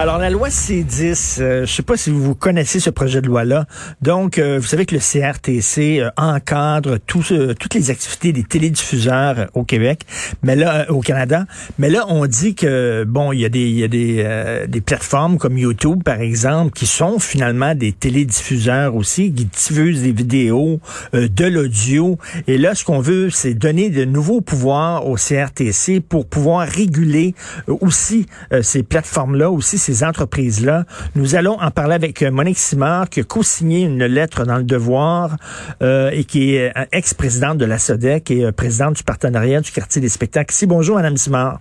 Alors, la loi C10, euh, je sais pas si vous connaissez ce projet de loi-là. Donc, euh, vous savez que le CRTC euh, encadre toutes les activités des télédiffuseurs euh, au Québec, mais là, euh, au Canada. Mais là, on dit que, bon, il y a des, y a des, des plateformes comme YouTube, par exemple, qui sont finalement des télédiffuseurs aussi, qui diffusent des vidéos, de l'audio. Et là, ce qu'on veut, c'est donner de nouveaux pouvoirs au CRTC pour pouvoir réguler aussi ces plateformes-là, aussi ces entreprises-là. Nous allons en parler avec euh, Monique Simard, qui a co-signé une lettre dans le Devoir euh, et qui est euh, ex-présidente de la SODEC et euh, présidente du partenariat du quartier des spectacles. Ici, bonjour, Madame Simard.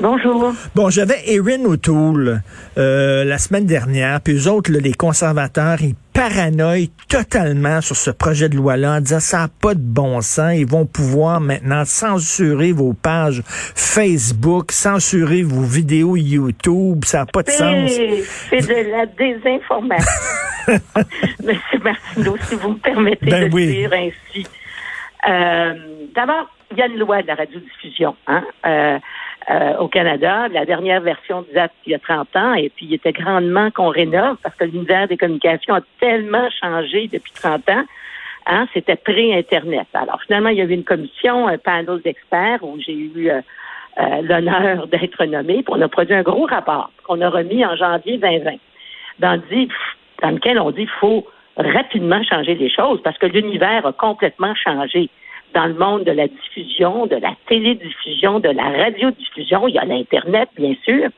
Bonjour. Bon, j'avais Erin O'Toole euh, la semaine dernière, puis eux autres, là, les conservateurs, ils paranoïent totalement sur ce projet de loi-là en disant ça n'a pas de bon sens. Ils vont pouvoir maintenant censurer vos pages Facebook, censurer vos vidéos YouTube. Ça n'a pas de sens. C'est de la désinformation. Monsieur Martineau, si vous me permettez Ben de oui. le dire ainsi. Euh, D'abord, il y a une loi de la radiodiffusion hein, euh, euh, au Canada. La dernière version date il y a 30 ans et puis il était grandement qu'on rénove parce que l'univers des communications a tellement changé depuis 30 ans. Hein, c'était pré-Internet. Alors, finalement, il y avait une commission, un panel d'experts où j'ai eu euh, euh, l'honneur d'être nommé. Puis on a produit un gros rapport qu'on a remis en janvier 2020, dans, dans lequel on dit qu'il faut rapidement changer les choses parce que l'univers a complètement changé. Dans le monde de la diffusion, de la télédiffusion, de la radiodiffusion, il y a l'Internet, bien sûr,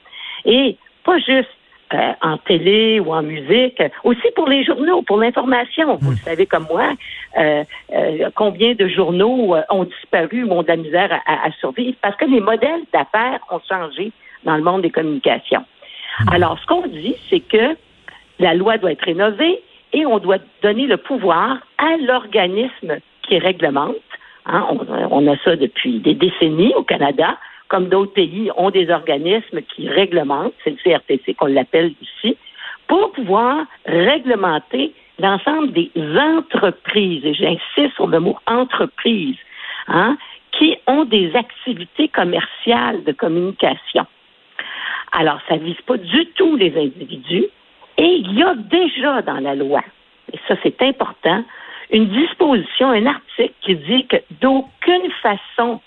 et pas juste euh, en télé ou en musique, aussi pour les journaux, pour l'information. Vous le savez comme moi, euh, euh, combien de journaux ont disparu ou ont de la misère à, à- à survivre parce que les modèles d'affaires ont changé dans le monde des communications. Alors, ce qu'on dit, c'est que la loi doit être rénovée et on doit donner le pouvoir à l'organisme qui réglemente. Hein, on, a ça depuis des décennies au Canada, comme d'autres pays ont des organismes qui réglementent, c'est le CRTC qu'on l'appelle ici, pour pouvoir réglementer l'ensemble des entreprises, et j'insiste sur le mot entreprise, hein, qui ont des activités commerciales de communication. Alors, ça ne vise pas du tout les individus. Et il y a déjà dans la loi, et ça c'est important, une disposition, un article qui dit que d'aucune façon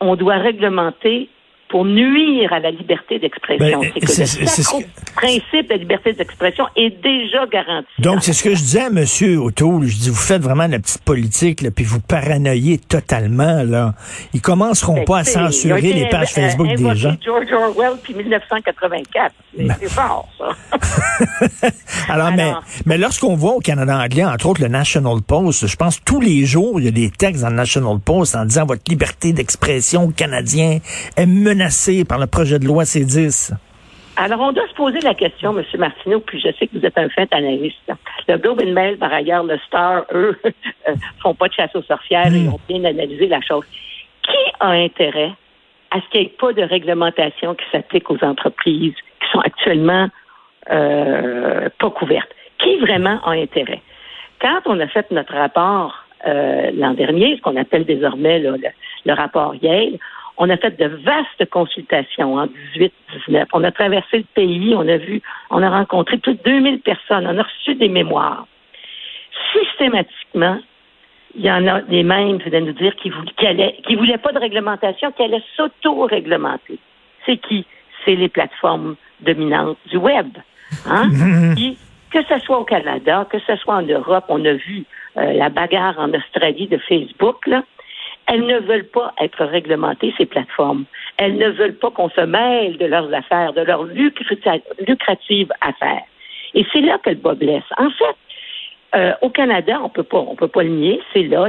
on doit réglementer pour nuire à la liberté d'expression. Ben, c'est que le principe de la liberté d'expression est déjà garanti. Donc, c'est ce que je disais à M. O'Toole. Je dis, vous faites vraiment la petite politique, là, puis vous paranoïez totalement. là. Ils commenceront pas à censurer les pages invo- Facebook invoqué des gens. George Orwell puis 1984. C'est Ben. c'est fort, ça. Alors, mais, Alors- mais lorsqu'on voit au Canada anglais, entre autres le National Post, je pense tous les jours, il y a des textes dans le National Post en disant votre liberté d'expression canadien est menacée par le projet de loi C10. Alors, on doit se poser la question, M. Martineau, puis je sais que vous êtes un fin analyste. Le Globe and Mail, par ailleurs, le Star, eux, euh, font pas de chasse aux sorcières et ont bien analysé la chose. Qui a intérêt à ce qu'il n'y ait pas de réglementation qui s'applique aux entreprises qui sont actuellement euh, pas couvertes? Qui vraiment a intérêt? Quand on a fait notre rapport euh, l'an dernier, ce qu'on appelle désormais là, le, le rapport Yale, on a fait de vastes consultations en 18-19. On a traversé le pays, on a vu, on a rencontré plus de 2000 personnes, on a reçu des mémoires. Systématiquement, il y en a des mêmes qui venaient nous dire qu'ils qu'ils voulaient pas de réglementation, qu'ils allaient s'auto-réglementer. C'est qui? C'est les plateformes dominantes du web. Hein? Qui, que ce soit au Canada, que ce soit en Europe, on a vu euh, la bagarre en Australie de Facebook, là. Elles ne veulent pas être réglementées, ces plateformes. Elles ne veulent pas qu'on se mêle de leurs affaires, de leurs lucrati- lucratives affaires. Et c'est là que le bas blesse. En fait, euh, au Canada, on peut pas, on peut pas le nier, c'est là.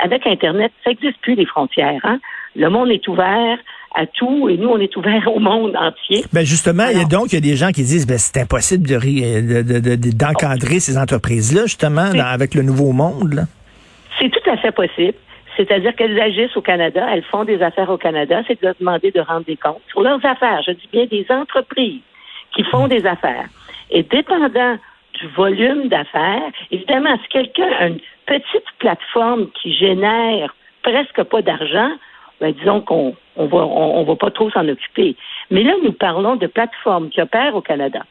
avec Internet, ça n'existe plus les frontières. Hein? Le monde est ouvert à tout et nous, on est ouvert au monde entier. Ben justement, il y a donc il y a des gens qui disent ben c'est impossible de, d'encadrer ces entreprises-là justement avec le nouveau monde. C'est tout à fait possible. C'est-à-dire qu'elles agissent au Canada, elles font des affaires au Canada, c'est de leur demander de rendre des comptes sur leurs affaires. Je dis bien des entreprises qui font des affaires. Et dépendant du volume d'affaires. Évidemment, si quelqu'un a une petite plateforme qui génère presque pas d'argent, ben disons qu'on on va on, va pas trop s'en occuper. Mais là, nous parlons de plateformes qui opèrent au Canada.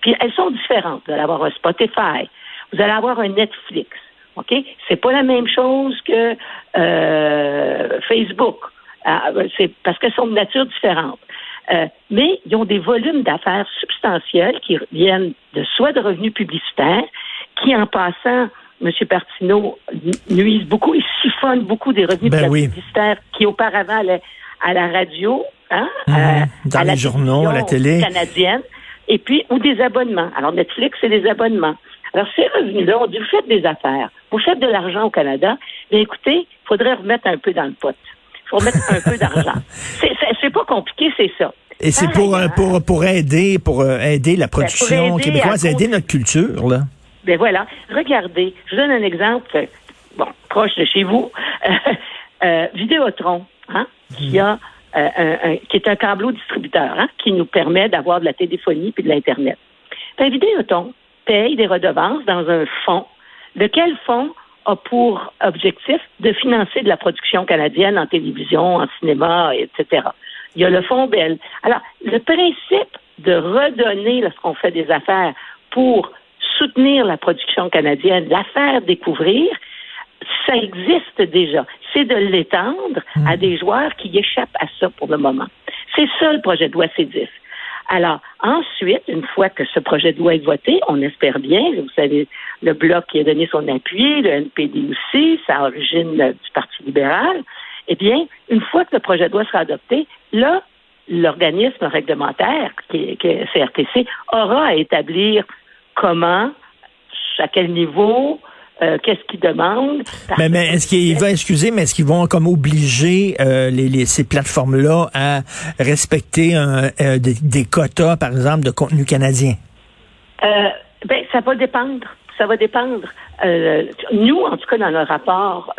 puis elles sont différentes. Vous allez avoir un Spotify, vous allez avoir un Netflix. OK? C'est pas la même chose que euh, Facebook. Ah, c'est parce qu'elles sont de nature différente. Euh, mais ils ont des volumes d'affaires substantiels qui viennent de soit de revenus publicitaires, qui en passant, M. Partineau nuisent beaucoup, ils siphonnent beaucoup des revenus ben publicitaires qui auparavant allaient à la radio, hein, mhm. euh, dans à les journaux, à la télé canadienne, et puis ou des abonnements. Alors Netflix, c'est des abonnements. Alors ces revenus-là, on dit vous faites des affaires, vous faites de l'argent au Canada, mais écoutez, il faudrait remettre un peu dans le pot faut mettre un peu d'argent. C'est pas compliqué, c'est ça. Et c'est pour, euh, pour, pour aider, pour euh, aider la ben, production québécoise, aider notre culture, là. Ben voilà. Regardez, je vous donne un exemple, bon, proche de chez vous. euh, Vidéotron, hein, qui a euh, un, qui est un câbleau distributeur, hein, qui nous permet d'avoir de la téléphonie puis de l'Internet. Ben, Vidéotron paye des redevances dans un fonds. Lequel fonds a pour objectif de financer de la production canadienne en télévision, en cinéma, etc. Il y a le Fonds Bell. Alors, le principe de redonner lorsqu'on fait des affaires pour soutenir la production canadienne, la faire découvrir, ça existe déjà. C'est de l'étendre à hmm. des joueurs qui échappent à ça pour le moment. C'est ça le projet de loi C10. Alors, ensuite, une fois que ce projet de loi est voté, on espère bien, vous savez, le Bloc qui a donné son appui, le NPD aussi, ça origine du Parti libéral, eh bien, une fois que le projet de loi sera adopté, là, l'organisme réglementaire, qui est, CRTC, aura à établir comment, à quel niveau, euh, qu'est-ce qu'ils demandent? Mais, mais est-ce qu'ils vont, excusez, mais est-ce qu'ils vont comme obliger euh, les, ces plateformes-là à respecter euh, des, quotas, par exemple, de contenu canadien? ben, ça va dépendre. Ça va dépendre. nous, en tout cas, dans le rapport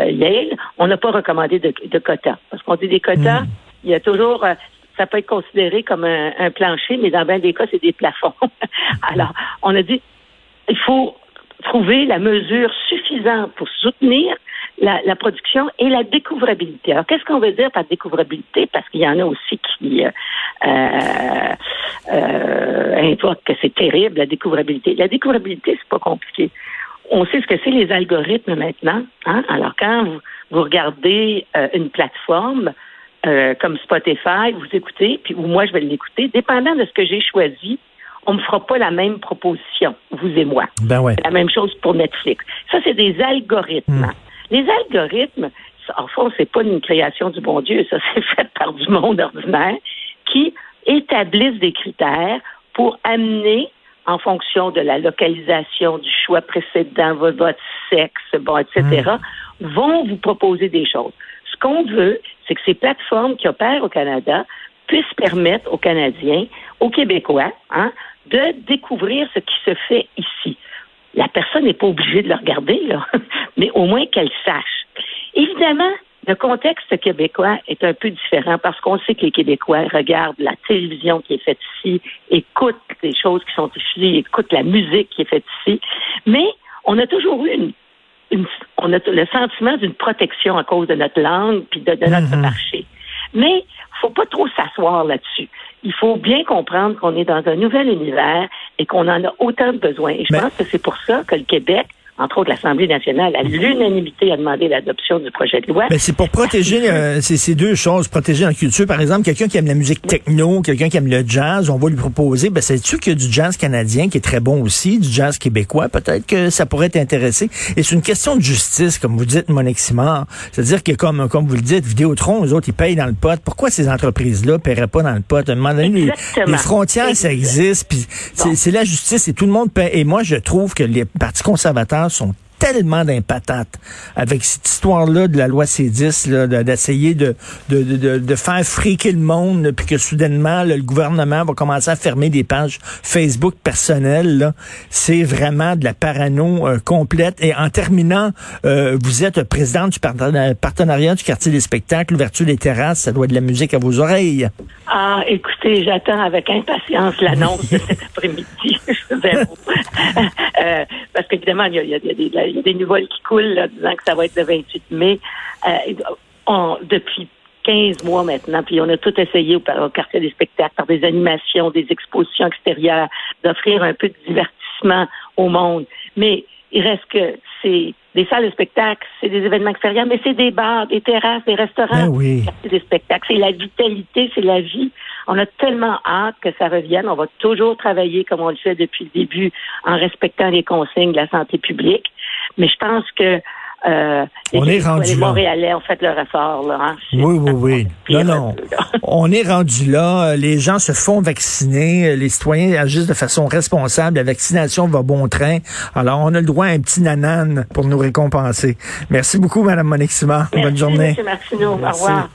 Yale, on n'a pas recommandé de, quotas. Parce qu'on dit des quotas, hmm. il y a toujours ça peut être considéré comme un, un plancher, mais dans bien des cas, c'est des plafonds. Alors, on a dit, il faut trouver la mesure suffisante pour soutenir la, production et la découvrabilité. Alors, qu'est-ce qu'on veut dire par découvrabilité? Parce qu'il y en a aussi qui euh, euh, euh que c'est terrible, la découvrabilité. La découvrabilité, c'est pas compliqué. On sait ce que c'est les algorithmes maintenant. Hein? Alors, quand vous, vous regardez euh, une plateforme euh, comme Spotify, vous écoutez, puis ou moi je vais l'écouter, dépendant de ce que j'ai choisi, on ne fera pas la même proposition, vous et moi. Ben ouais. La même chose pour Netflix. Ça, c'est des algorithmes. Hmm. Les algorithmes, en fond, c'est pas une création du bon Dieu, ça, c'est fait par du monde ordinaire qui établissent des critères pour amener en fonction de la localisation, du choix précédent, votre sexe, bon, etc., hmm. vont vous proposer des choses. Ce qu'on veut, c'est que ces plateformes qui opèrent au Canada puissent permettre aux Canadiens, aux Québécois, hein, de découvrir ce qui se fait ici. La personne n'est pas obligée de le regarder, là, mais au moins qu'elle sache. Évidemment, le contexte québécois est un peu différent parce qu'on sait que les Québécois regardent la télévision qui est faite ici, écoutent les choses qui sont ici, écoutent la musique qui est faite ici. Mais on a toujours eu une, on a le sentiment d'une protection à cause de notre langue puis de, notre mhm. marché. Mais faut pas trop s'asseoir là-dessus il faut bien comprendre qu'on est dans un nouvel univers et qu'on en a autant de besoins. Et je pense que c'est pour ça que le Québec entre autres l'Assemblée nationale, à l'unanimité a demandé l'adoption du projet de loi. Ben, c'est pour protéger euh, ces deux choses, protéger la culture. Par exemple, quelqu'un qui aime la musique techno, quelqu'un qui aime le jazz, on va lui proposer, ben, sais-tu qu'il y a du jazz canadien qui est très bon aussi, du jazz québécois, peut-être que ça pourrait t'intéresser. Et c'est une question de justice, comme vous dites, Monique Simard. C'est-à-dire que, comme, comme vous le dites, Vidéotron, eux autres, ils payent dans le pot. Pourquoi ces entreprises-là paieraient pas dans le pot? À un moment donné, les, frontières, ça existe, puis c'est la justice et tout le monde paie. Et moi, je trouve que les partis conservateurs sont tellement d'impatates avec cette histoire-là de la loi C10, d'essayer de, de, de, de, faire friquer le monde, puis que soudainement, le gouvernement va commencer à fermer des pages Facebook personnelles. C'est vraiment de la parano euh, complète. Et en terminant, euh, vous êtes présidente du partenariat du quartier des spectacles, l'ouverture des terrasses, ça doit être de la musique à vos oreilles. Ah, écoutez, j'attends avec impatience l'annonce de cet après-midi, euh, parce qu'évidemment, il y a, y, a, y a, des nouvelles qui coulent là, disant que ça va être le 28 mai. Euh, on, depuis 15 mois maintenant, puis on a tout essayé au, au quartier des spectacles, par des animations, des expositions extérieures, d'offrir un peu de divertissement au monde. Mais il reste que c'est des salles de spectacle, c'est des événements extérieurs, mais c'est des bars, des terrasses, des restaurants, ben c'est des spectacles. C'est la vitalité, c'est la vie. On a tellement hâte que ça revienne. On va toujours travailler comme on le fait depuis le début en respectant les consignes de la santé publique. Mais je pense que euh, on est rendu les là. Montréalais ont fait leur effort. Là, hein? Oui, oui, oui. Non, non. on est rendu là. Les gens se font vacciner. Les citoyens agissent de façon responsable. La vaccination va bon train. Alors, on a le droit à un petit nanan pour nous récompenser. Merci beaucoup, Mme Monique Simard. Merci, Bonne journée. M. Martineau. Au revoir.